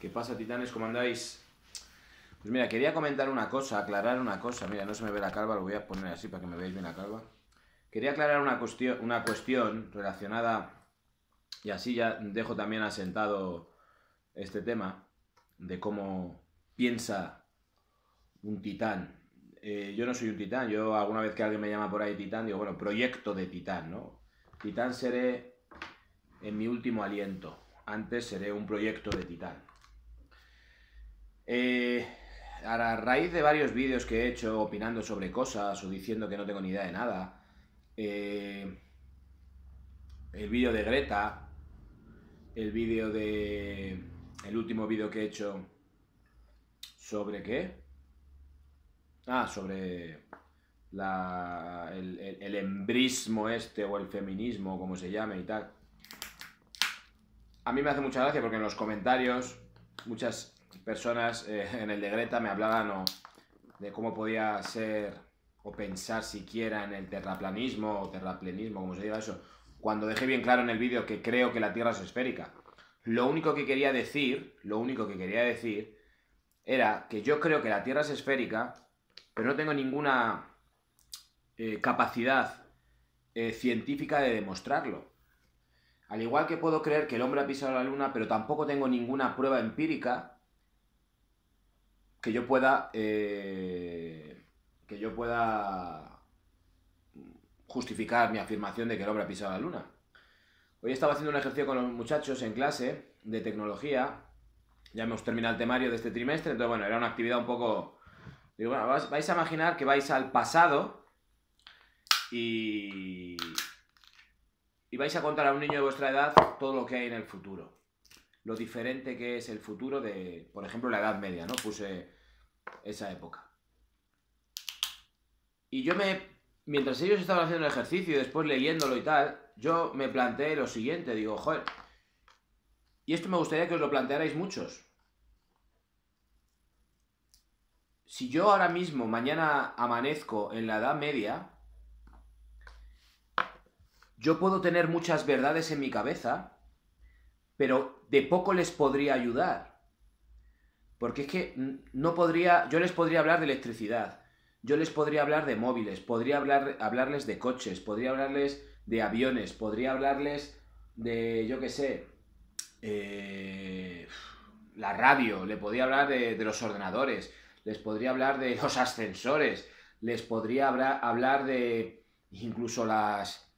¿Qué pasa, titanes? ¿Cómo andáis? Pues mira, quería comentar una cosa, aclarar una cosa. Mira, no se me ve la calva, lo voy a poner así para que me veáis bien la calva. Quería aclarar una cuestión, una cuestión relacionada, y así ya dejo también asentado este tema, de cómo piensa un titán. Eh, yo no soy un titán, yo alguna vez que alguien me llama por ahí titán, digo, bueno, proyecto de titán, ¿no? Titán seré en mi último aliento. Antes seré un proyecto de titán. Eh, a raíz de varios vídeos que he hecho opinando sobre cosas o diciendo que no tengo ni idea de nada, eh, el vídeo de Greta, el vídeo de... el último vídeo que he hecho sobre qué? Ah, sobre la, el, el, embrismo este o el feminismo, como se llame y tal. A mí me hace mucha gracia porque en los comentarios muchas personas eh, en el de Greta me hablaban de cómo podía ser o pensar siquiera en el terraplanismo o terraplenismo, como se diga eso, cuando dejé bien claro en el vídeo que creo que la Tierra es esférica. Lo único que quería decir, lo único que quería decir era que yo creo que la Tierra es esférica, pero no tengo ninguna eh, capacidad eh, científica de demostrarlo. Al igual que puedo creer que el hombre ha pisado la luna, pero tampoco tengo ninguna prueba empírica que yo pueda. Eh, que yo pueda justificar mi afirmación de que el hombre ha pisado la luna. Hoy estaba haciendo un ejercicio con los muchachos en clase de tecnología. Ya hemos terminado el temario de este trimestre, entonces bueno, era una actividad un poco. Digo, bueno, vais a imaginar que vais al pasado y. Y vais a contar a un niño de vuestra edad todo lo que hay en el futuro lo diferente que es el futuro de, por ejemplo, la Edad Media, ¿no? Puse esa época. Y yo me, mientras ellos estaban haciendo el ejercicio y después leyéndolo y tal, yo me planteé lo siguiente, digo, joder, y esto me gustaría que os lo plantearais muchos. Si yo ahora mismo, mañana amanezco en la Edad Media, yo puedo tener muchas verdades en mi cabeza, pero de poco les podría ayudar. Porque es que no podría, yo les podría hablar de electricidad, yo les podría hablar de móviles, podría hablar, hablarles de coches, podría hablarles de aviones, podría hablarles de, yo qué sé, eh, la radio, le podría hablar de, de, los ordenadores, les podría hablar de los ascensores, les podría hablar de incluso las,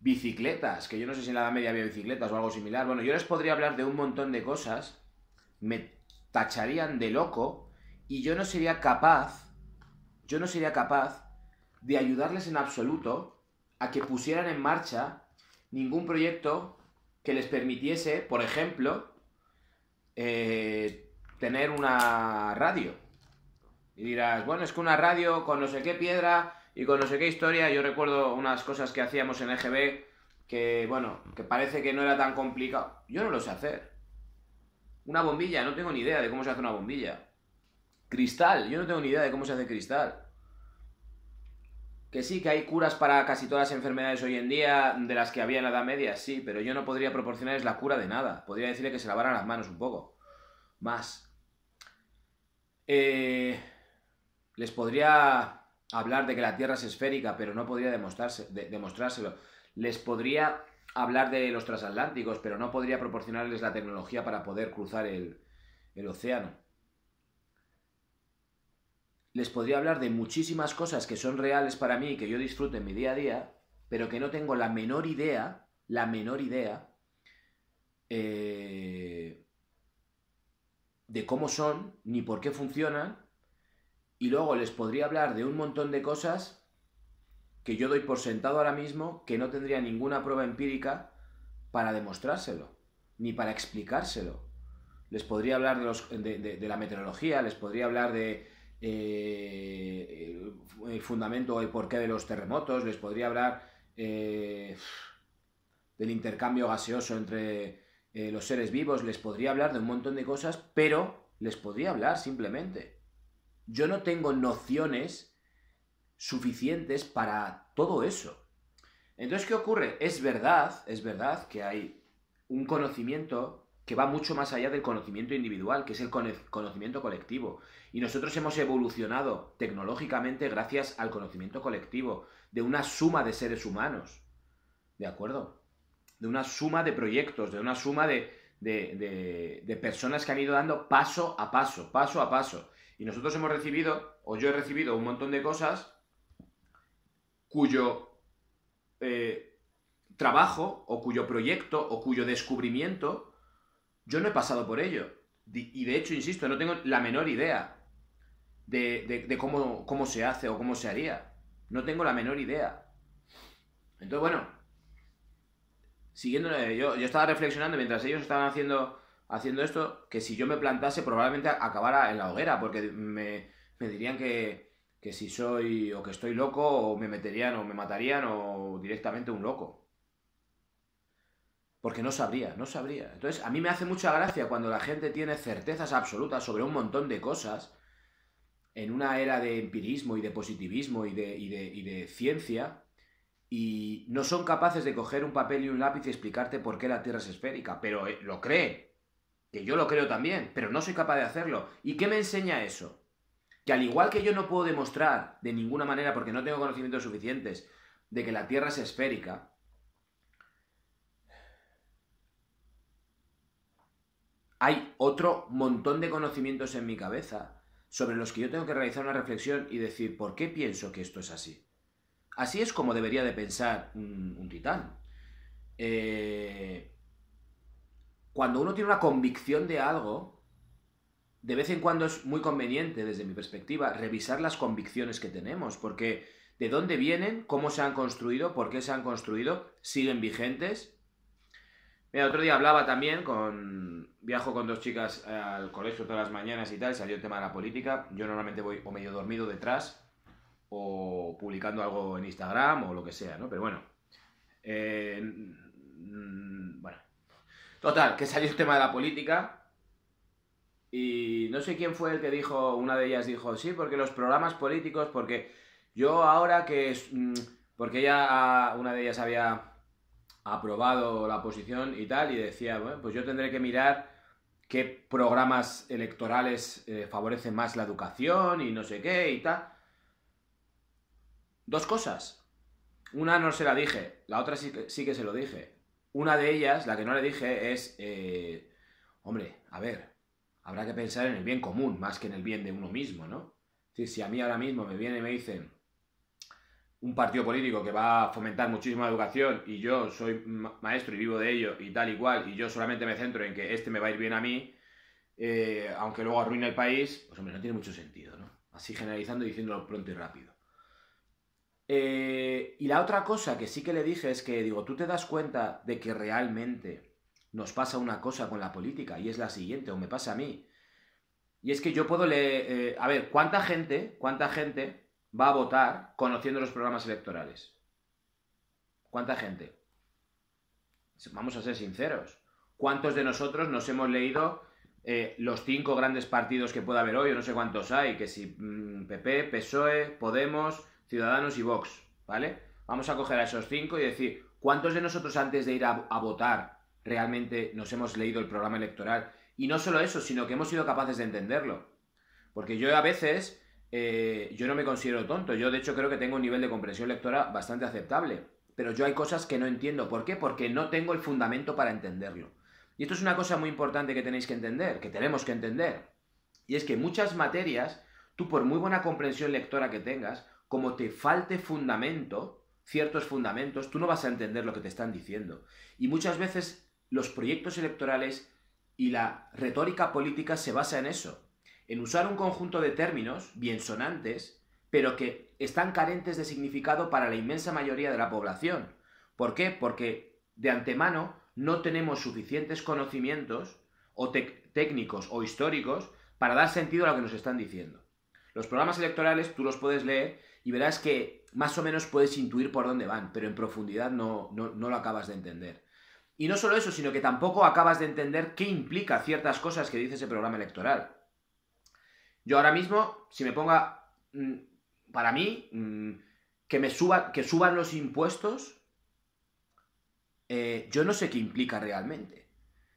bicicletas, que yo no sé si en la Edad Media había bicicletas o algo similar. Bueno, yo les podría hablar de un montón de cosas, me tacharían de loco y yo no sería capaz, yo no sería capaz de ayudarles en absoluto a que pusieran en marcha ningún proyecto que les permitiese, por ejemplo, eh, tener una radio. Y dirás, bueno, es que una radio con no sé qué piedra y con no sé qué historia, yo recuerdo unas cosas que hacíamos en EGB que, bueno, que parece que no era tan complicado. Yo no lo sé hacer. Una bombilla, no tengo ni idea de cómo se hace una bombilla. Cristal, yo no tengo ni idea de cómo se hace cristal. Que sí, que hay curas para casi todas las enfermedades hoy en día de las que había en la Edad Media, sí, pero yo no podría proporcionarles la cura de nada. Podría decirle que se lavaran las manos un poco. Más. Eh, les podría hablar de que la Tierra es esférica, pero no podría demostrárselo. Les podría hablar de los transatlánticos, pero no podría proporcionarles la tecnología para poder cruzar el, el océano. Les podría hablar de muchísimas cosas que son reales para mí y que yo disfruto en mi día a día, pero que no tengo la menor idea, la menor idea eh, de cómo son, ni por qué funcionan, y luego les podría hablar de un montón de cosas que yo doy por sentado ahora mismo que no tendría ninguna prueba empírica para demostrárselo, ni para explicárselo. Les podría hablar de, la meteorología, les podría hablar de eh, fundamento o el porqué de los terremotos, les podría hablar eh, del intercambio gaseoso entre eh, los seres vivos, les podría hablar de un montón de cosas, pero les podría hablar simplemente yo no tengo nociones suficientes para todo eso. Entonces, ¿qué ocurre? Es verdad, es verdad que hay un conocimiento que va mucho más allá del conocimiento individual, que es el conocimiento colectivo. Y nosotros hemos evolucionado tecnológicamente gracias al conocimiento colectivo, de una suma de seres humanos. ¿De acuerdo? De una suma de proyectos, de una suma de, de, personas que han ido dando paso a paso, paso a paso. Y nosotros hemos recibido, o yo he recibido un montón de cosas cuyo eh, trabajo, o cuyo proyecto, o cuyo descubrimiento, yo no he pasado por ello. Y de hecho, insisto, no tengo la menor idea de, cómo, cómo se hace o cómo se haría. No tengo la menor idea. Entonces, bueno, siguiendo, yo, yo estaba reflexionando mientras ellos estaban haciendo, haciendo esto, que si yo me plantase probablemente acabara en la hoguera, porque me, dirían que, que si soy o que estoy loco o me meterían o me matarían o directamente un loco. Porque no sabría, no sabría. Entonces, a mí me hace mucha gracia cuando la gente tiene certezas absolutas sobre un montón de cosas, en una era de empirismo y de positivismo y de, y de, y de ciencia, y no son capaces de coger un papel y un lápiz y explicarte por qué la Tierra es esférica, pero eh, lo cree, que yo lo creo también, pero no soy capaz de hacerlo. ¿Y qué me enseña eso? Que al igual que yo no puedo demostrar de ninguna manera, porque no tengo conocimientos suficientes, de que la Tierra es esférica, hay otro montón de conocimientos en mi cabeza sobre los que yo tengo que realizar una reflexión y decir, ¿por qué pienso que esto es así? Así es como debería de pensar un, titán. Eh, cuando uno tiene una convicción de algo, de vez en cuando es muy conveniente, desde mi perspectiva, revisar las convicciones que tenemos, porque de dónde vienen, cómo se han construido, por qué se han construido, siguen vigentes. Mira, otro día hablaba también con. Viajo con dos chicas al colegio todas las mañanas y tal, salió el tema de la política. Yo normalmente voy o medio dormido detrás, o publicando algo en Instagram o lo que sea, ¿no? Pero bueno. Eh, bueno. Total, que salió el tema de la política. Y no sé quién fue el que dijo, una de ellas dijo, sí, porque los programas políticos, porque yo ahora que. Mm, porque ella, una de ellas había aprobado la posición y tal, y decía, bueno, pues yo tendré que mirar qué programas electorales eh, favorecen más la educación y no sé qué y tal. Dos cosas. Una no se la dije, la otra sí que, sí que se lo dije. Una de ellas, la que no le dije, es, eh, hombre, a ver, habrá que pensar en el bien común más que en el bien de uno mismo, ¿no? Es si a mí ahora mismo me viene y me dicen un partido político que va a fomentar muchísima educación y yo soy maestro y vivo de ello y tal y cual, y yo solamente me centro en que este me va a ir bien a mí, eh, aunque luego arruine el país, pues hombre, no tiene mucho sentido, ¿no? Así generalizando y diciéndolo pronto y rápido. Eh, y la otra cosa que sí que le dije es que, digo, tú te das cuenta de que realmente nos pasa una cosa con la política y es la siguiente, o me pasa a mí. Y es que yo puedo leer, eh, a ver, ¿cuánta gente, cuánta gente va a votar conociendo los programas electorales? ¿Cuánta gente? Vamos a ser sinceros. ¿Cuántos de nosotros nos hemos leído eh, los cinco grandes partidos que pueda haber hoy, o no sé cuántos hay, que si PP, mm, PSOE, Podemos, Ciudadanos y Vox, ¿vale? Vamos a coger a esos cinco y decir, ¿cuántos de nosotros antes de ir a, votar realmente nos hemos leído el programa electoral? Y no solo eso, sino que hemos sido capaces de entenderlo. Porque yo a veces, eh, yo no me considero tonto, yo de hecho creo que tengo un nivel de comprensión lectora bastante aceptable, pero yo hay cosas que no entiendo. ¿Por qué? Porque no tengo el fundamento para entenderlo. Y esto es una cosa muy importante que tenéis que entender, que tenemos que entender. Y es que muchas materias, tú por muy buena comprensión lectora que tengas, como te falte fundamento, ciertos fundamentos, tú no vas a entender lo que te están diciendo. Y muchas veces los proyectos electorales y la retórica política se basa en eso, en usar un conjunto de términos bien sonantes, pero que están carentes de significado para la inmensa mayoría de la población. ¿Por qué? Porque de antemano no tenemos suficientes conocimientos o técnicos o históricos para dar sentido a lo que nos están diciendo. Los programas electorales tú los puedes leer y verás que más o menos puedes intuir por dónde van, pero en profundidad no, no, lo acabas de entender. Y no solo eso, sino que tampoco acabas de entender qué implica ciertas cosas que dice ese programa electoral. Yo ahora mismo, si me ponga, mm, para mí, mm, que me suba, que suban los impuestos, eh, yo no sé qué implica realmente.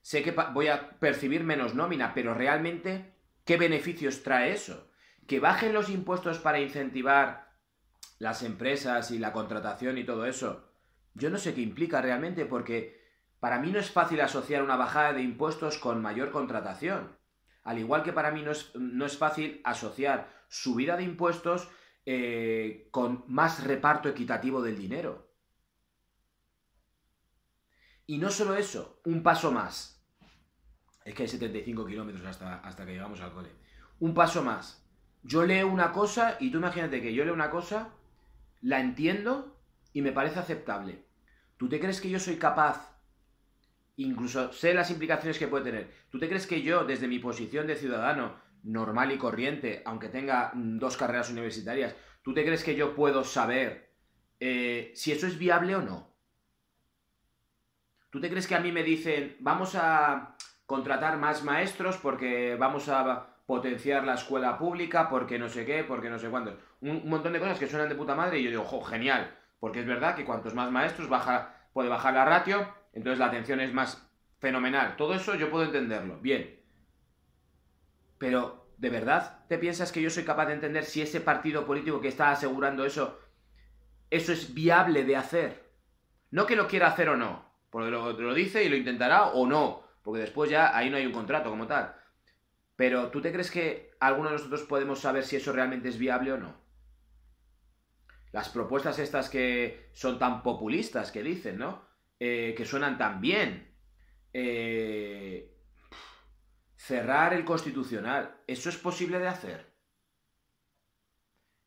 sé que voy a percibir menos nómina, pero realmente, ¿qué beneficios trae eso? Que bajen los impuestos para incentivar las empresas y la contratación y todo eso. Yo no sé qué implica realmente porque para mí no es fácil asociar una bajada de impuestos con mayor contratación. Al igual que para mí no es, no es fácil asociar subida de impuestos eh, con más reparto equitativo del dinero. Y no solo eso, un paso más. Es que hay 75 kilómetros hasta, hasta que llegamos al cole. Un paso más. Yo leo una cosa y tú imagínate que yo leo una cosa, la entiendo y me parece aceptable. ¿Tú te crees que yo soy capaz, incluso sé las implicaciones que puede tener, ¿tú te crees que yo, desde mi posición de ciudadano normal y corriente, aunque tenga mm, dos carreras universitarias, ¿tú te crees que yo puedo saber eh, si eso es viable o no? ¿Tú te crees que a mí me dicen, vamos a contratar más maestros porque vamos a potenciar la escuela pública, porque no sé qué, porque no sé cuánto? Un, montón de cosas que suenan de puta madre y yo digo, jo, genial, porque es verdad que cuantos más maestros baja, puede bajar la ratio, entonces la atención es más fenomenal. Todo eso yo puedo entenderlo, bien. Pero, ¿de verdad te piensas que yo soy capaz de entender si ese partido político que está asegurando eso, eso es viable de hacer? No que lo quiera hacer o no, porque lo, dice y lo intentará o no, porque después ya ahí no hay un contrato como tal. Pero ¿tú te crees que alguno de nosotros podemos saber si eso realmente es viable o no? Las propuestas estas que son tan populistas que dicen, ¿no? Eh, que suenan tan bien. Eh, cerrar el constitucional. ¿Eso es posible de hacer?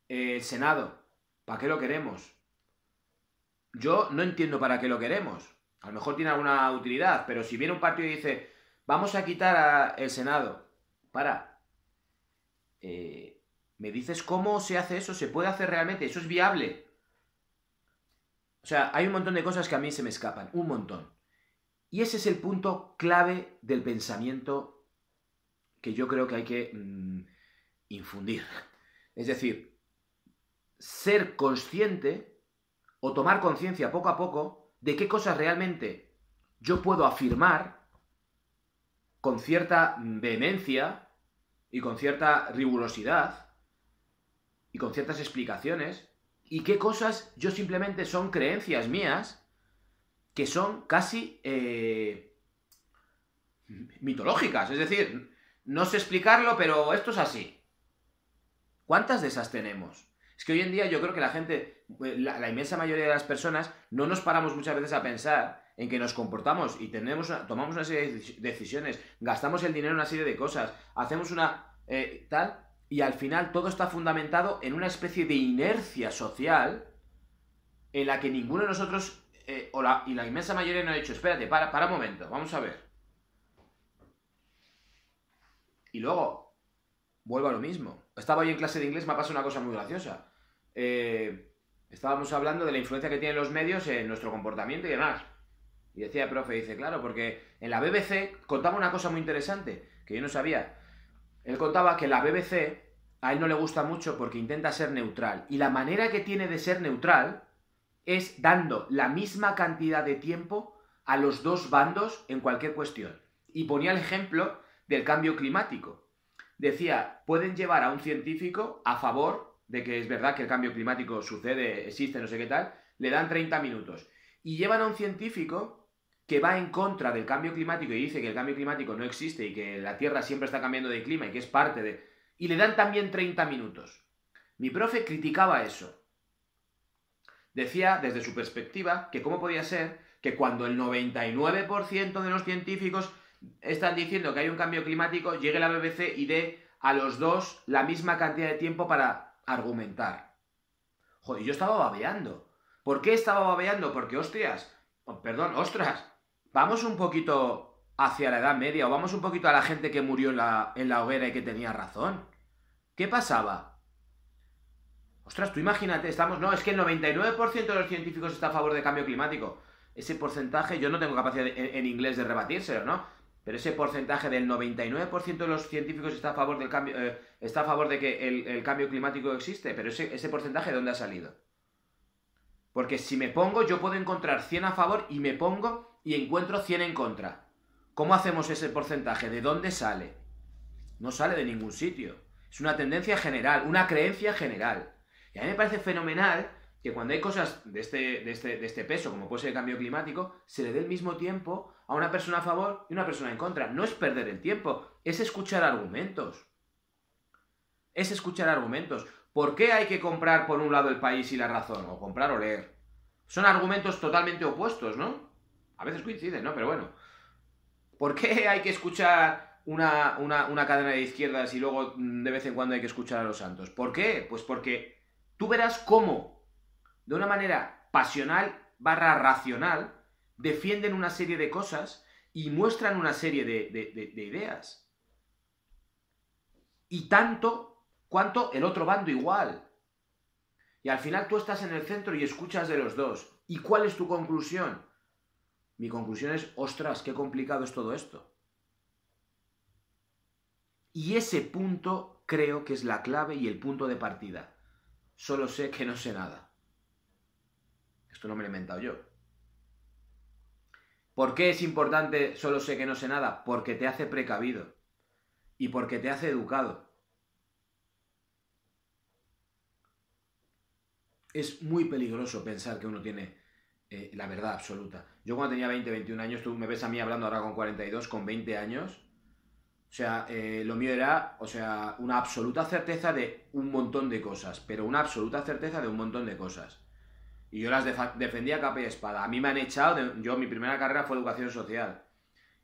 El Senado. ¿Para qué lo queremos? Yo no entiendo para qué lo queremos. A lo mejor tiene alguna utilidad, pero si viene un partido y dice, vamos a quitar el Senado, para. Eh, ¿Me dices cómo se hace eso? ¿Se puede hacer realmente? ¿Eso es viable? O sea, hay un montón de cosas que a mí se me escapan, un montón. Y ese es el punto clave del pensamiento que yo creo que hay que mm, infundir. Es decir, ser consciente o tomar conciencia poco a poco de qué cosas realmente yo puedo afirmar con cierta vehemencia y con cierta rigurosidad y con ciertas explicaciones y qué cosas yo simplemente son creencias mías que son casi eh, mitológicas. Es decir, no sé explicarlo, pero esto es así. ¿Cuántas de esas tenemos? Es que hoy en día yo creo que la gente, eh, la, inmensa mayoría de las personas, no nos paramos muchas veces a pensar en que nos comportamos y tenemos tomamos una serie de decisiones, gastamos el dinero en una serie de cosas, hacemos una eh, tal, y al final todo está fundamentado en una especie de inercia social en la que ninguno de nosotros, eh, o la, y la inmensa mayoría no ha dicho, espérate, para, para un momento, vamos a ver. Y luego, vuelvo a lo mismo. Estaba hoy en clase de inglés, me ha pasado una cosa muy graciosa. Eh, estábamos hablando de la influencia que tienen los medios en nuestro comportamiento y demás. Y decía el profe, dice, claro, porque en la BBC contaba una cosa muy interesante, que yo no sabía. Él contaba que la BBC a él no le gusta mucho porque intenta ser neutral. Y la manera que tiene de ser neutral es dando la misma cantidad de tiempo a los dos bandos en cualquier cuestión. Y ponía el ejemplo del cambio climático. Decía, pueden llevar a un científico a favor de que es verdad que el cambio climático sucede, existe, no sé qué tal, le dan 30 minutos. Y llevan a un científico que va en contra del cambio climático y dice que el cambio climático no existe y que la Tierra siempre está cambiando de clima y que es parte de... Y le dan también 30 minutos. Mi profe criticaba eso. Decía, desde su perspectiva, que cómo podía ser que cuando el 99% de los científicos están diciendo que hay un cambio climático, llegue la BBC y dé a los dos la misma cantidad de tiempo para argumentar. Joder, yo estaba babeando. ¿Por qué estaba babeando? Porque, hostias, oh, perdón, ostras, vamos un poquito hacia la Edad Media o vamos un poquito a la gente que murió en la, en la hoguera y que tenía razón. ¿Qué pasaba? Ostras, tú imagínate, estamos... No, es que el 99% de los científicos está a favor del cambio climático. Ese porcentaje, yo no tengo capacidad en, inglés de rebatírselo, ¿no? pero ese porcentaje del 99% de los científicos está a favor del cambio, eh, está a favor de que el, cambio climático existe, pero ese, ese porcentaje de dónde ha salido. Porque si me pongo, yo puedo encontrar 100 a favor y me pongo y encuentro 100 en contra. ¿Cómo hacemos ese porcentaje? ¿De dónde sale? No sale de ningún sitio. Es una tendencia general, una creencia general. Y a mí me parece fenomenal que cuando hay cosas de este, de este, de este peso, como puede ser el cambio climático, se le dé el mismo tiempo a una persona a favor y una persona en contra. No es perder el tiempo, es escuchar argumentos. Es escuchar argumentos. ¿Por qué hay que comprar por un lado el país y la razón? O comprar o leer. Son argumentos totalmente opuestos, ¿no? A veces coinciden, ¿no? Pero bueno. ¿Por qué hay que escuchar una, una, cadena de izquierdas y luego mm, de vez en cuando hay que escuchar a los santos? ¿Por qué? Pues porque tú verás cómo, de una manera pasional barra racional, defienden una serie de cosas y muestran una serie de, de ideas. Y tanto cuanto el otro bando igual. Y al final tú estás en el centro y escuchas de los dos. ¿Y cuál es tu conclusión? Mi conclusión es, ostras, qué complicado es todo esto. Y ese punto creo que es la clave y el punto de partida. Solo sé que no sé nada. Esto no me lo he inventado yo. ¿Por qué es importante solo sé que no sé nada? Porque te hace precavido y porque te hace educado. Es muy peligroso pensar que uno tiene eh, la verdad absoluta. Yo cuando tenía 20, 21 años, tú me ves a mí hablando ahora con 42, con 20 años, o sea, eh, lo mío era, o sea, una absoluta certeza de un montón de cosas, pero una absoluta certeza de un montón de cosas. Y yo las defendía capa y espada. A mí me han echado, yo mi primera carrera fue educación social.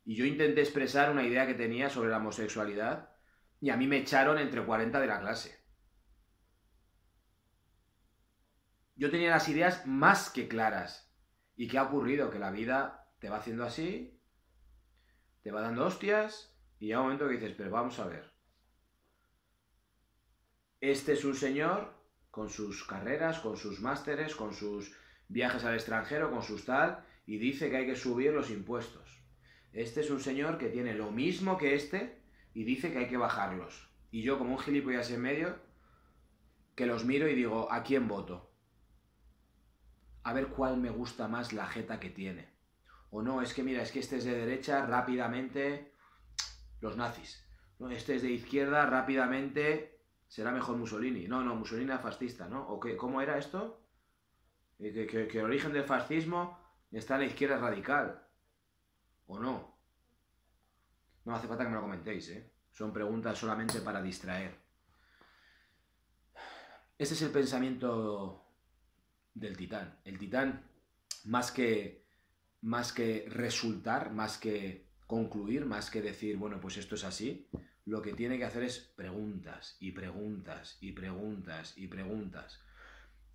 Y yo intenté expresar una idea que tenía sobre la homosexualidad y a mí me echaron entre 40 de la clase. Yo tenía las ideas más que claras. ¿Y qué ha ocurrido? Que la vida te va haciendo así, te va dando hostias, y llega un momento que dices, pero vamos a ver. Este es un señor con sus carreras, con sus másteres, con sus viajes al extranjero, con sus tal, y dice que hay que subir los impuestos. Este es un señor que tiene lo mismo que este y dice que hay que bajarlos. Y yo, como un gilipollas en medio, que los miro y digo, ¿a quién voto? A ver cuál me gusta más la jeta que tiene. O no, es que mira, es que este es de derecha, rápidamente los nazis. Este es de izquierda, rápidamente será mejor Mussolini. No, no, Mussolini era fascista, ¿no? ¿O qué, cómo era esto? Eh, que, que el origen del fascismo está en la izquierda radical. ¿O no? No hace falta que me lo comentéis, ¿eh? Son preguntas solamente para distraer. Este es el pensamiento del titán. El titán, más que, más que resultar, más que concluir, más que decir, bueno, pues esto es así, lo que tiene que hacer es preguntas y preguntas y preguntas y preguntas.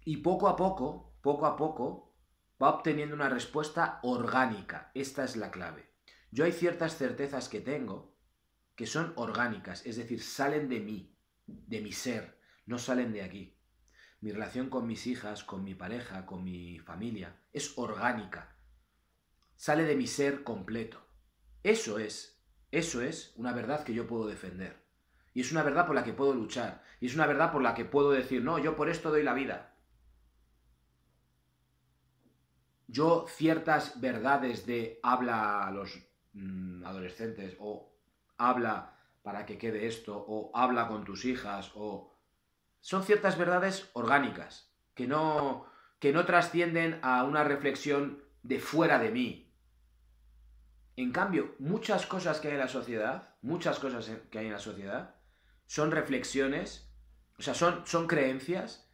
Y poco a poco, poco a poco, va obteniendo una respuesta orgánica. Esta es la clave. Yo hay ciertas certezas que tengo que son orgánicas, es decir, salen de mí, de mi ser, no salen de aquí. Mi relación con mis hijas, con mi pareja, con mi familia, es orgánica. Sale de mi ser completo. Eso es, eso es una verdad que yo puedo defender. Y es una verdad por la que puedo luchar. Y es una verdad por la que puedo decir, no, yo por esto doy la vida. Yo ciertas verdades de habla a los mm, adolescentes o habla para que quede esto o habla con tus hijas o son ciertas verdades orgánicas, que no, que no trascienden a una reflexión de fuera de mí. En cambio, muchas cosas que hay en la sociedad, muchas cosas que hay en la sociedad, son reflexiones, o sea, son, son creencias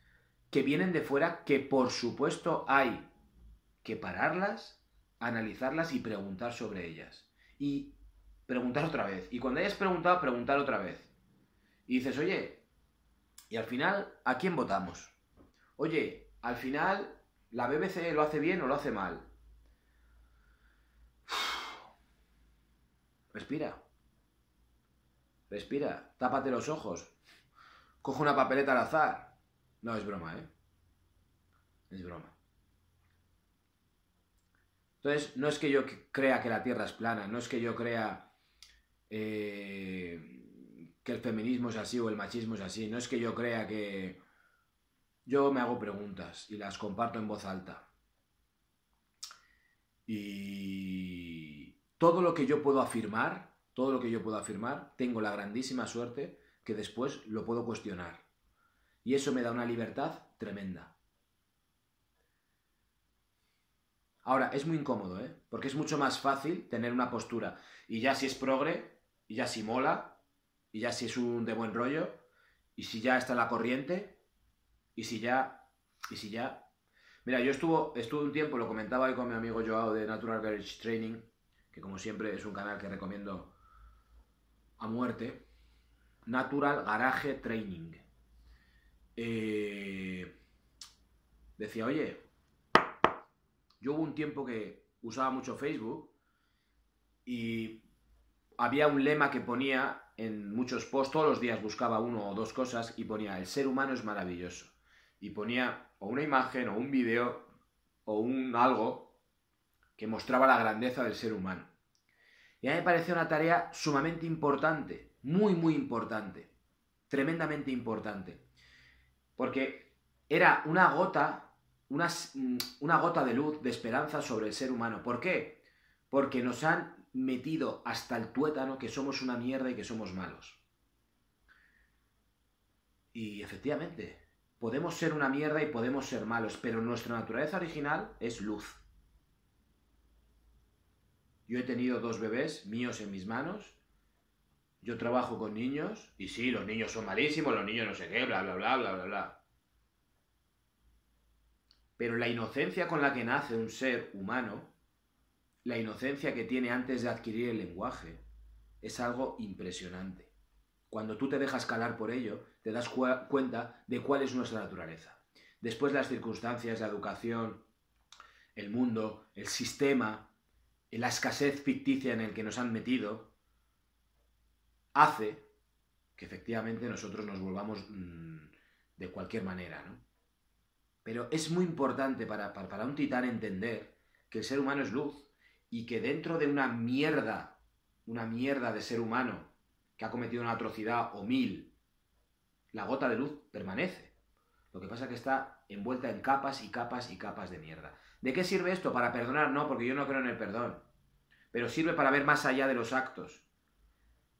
que vienen de fuera que por supuesto hay que pararlas, analizarlas y preguntar sobre ellas. Y preguntar otra vez. Y cuando hayas preguntado, preguntar otra vez. Y dices, oye, y al final, ¿a quién votamos? Oye, al final, ¿la BBC lo hace bien o lo hace mal? Respira. Respira. Tápate los ojos. Coge una papeleta al azar. No, es broma, ¿eh? Es broma. Entonces, no es que yo crea que la Tierra es plana, no es que yo crea eh, que el feminismo es así o el machismo es así. No es que yo crea que... Yo me hago preguntas y las comparto en voz alta. Y todo lo que yo puedo afirmar, todo lo que yo puedo afirmar, tengo la grandísima suerte que después lo puedo cuestionar. Y eso me da una libertad tremenda. Ahora, es muy incómodo, ¿eh? Porque es mucho más fácil tener una postura. Y ya si es progre, y ya si mola, y ya si es un de buen rollo, y si ya está la corriente, y si ya, y si ya... Mira, yo estuve, estuve un tiempo, lo comentaba hoy con mi amigo Joao de Natural Garage Training, que como siempre es un canal que recomiendo a muerte. Natural Garage Training. Eh, decía, oye, yo hubo un tiempo que usaba mucho Facebook y había un lema que ponía en muchos posts, todos los días buscaba uno o dos cosas y ponía, el ser humano es maravilloso. Y ponía o una imagen o un vídeo o un algo que mostraba la grandeza del ser humano. Y a mí me pareció una tarea sumamente importante, muy, muy importante, tremendamente importante. Porque era una gota Mm, una, gota de luz, de esperanza sobre el ser humano. ¿Por qué? Porque nos han metido hasta el tuétano que somos una mierda y que somos malos. Y efectivamente, podemos ser una mierda y podemos ser malos, pero nuestra naturaleza original es luz. Yo he tenido dos bebés míos en mis manos. Yo trabajo con niños y sí, los niños son malísimos, los niños no sé qué, bla, bla, bla, bla, bla, bla. Pero la inocencia con la que nace un ser humano, la inocencia que tiene antes de adquirir el lenguaje, es algo impresionante. Cuando tú te dejas calar por ello, te das cuenta de cuál es nuestra naturaleza. Después las circunstancias, la educación, el mundo, el sistema, la escasez ficticia en el que nos han metido, hace que efectivamente nosotros nos volvamos mm, de cualquier manera, ¿no? Pero es muy importante para, un titán entender que el ser humano es luz y que dentro de una mierda, una mierda de ser humano que ha cometido una atrocidad o mil, la gota de luz permanece. Lo que pasa es que está envuelta en capas y capas y capas de mierda. ¿De qué sirve esto? Para perdonar, no, porque yo no creo en el perdón. Pero sirve para ver más allá de los actos.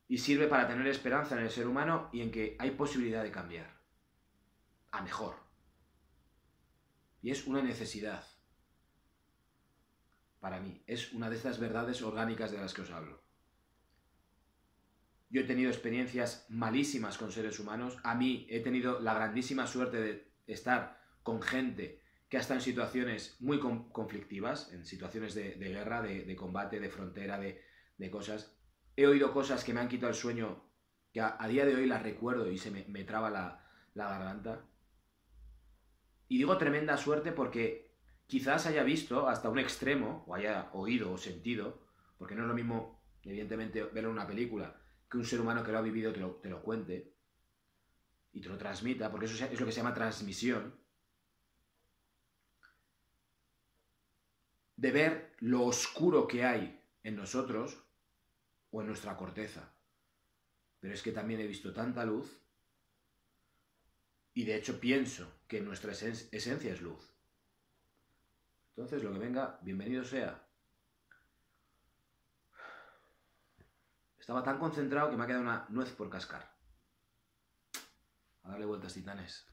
Y sirve para tener esperanza en el ser humano y en que hay posibilidad de cambiar. A mejor. Y es una necesidad para mí. Es una de estas verdades orgánicas de las que os hablo. Yo he tenido experiencias malísimas con seres humanos. A mí he tenido la grandísima suerte de estar con gente que ha estado en situaciones muy conflictivas, en situaciones de, guerra, de, combate, de frontera, de, cosas. He oído cosas que me han quitado el sueño, que a, día de hoy las recuerdo y se me, traba la garganta. Y digo tremenda suerte porque quizás haya visto hasta un extremo, o haya oído o sentido, porque no es lo mismo, evidentemente, verlo en una película, que un ser humano que lo ha vivido te lo, te lo cuente y te lo transmita, porque eso es lo que se llama transmisión, de ver lo oscuro que hay en nosotros o en nuestra corteza. Pero es que también he visto tanta luz y de hecho pienso que nuestra esencia es luz. Entonces, lo que venga, bienvenido sea. Estaba tan concentrado que me ha quedado una nuez por cascar. A darle vueltas, titanes.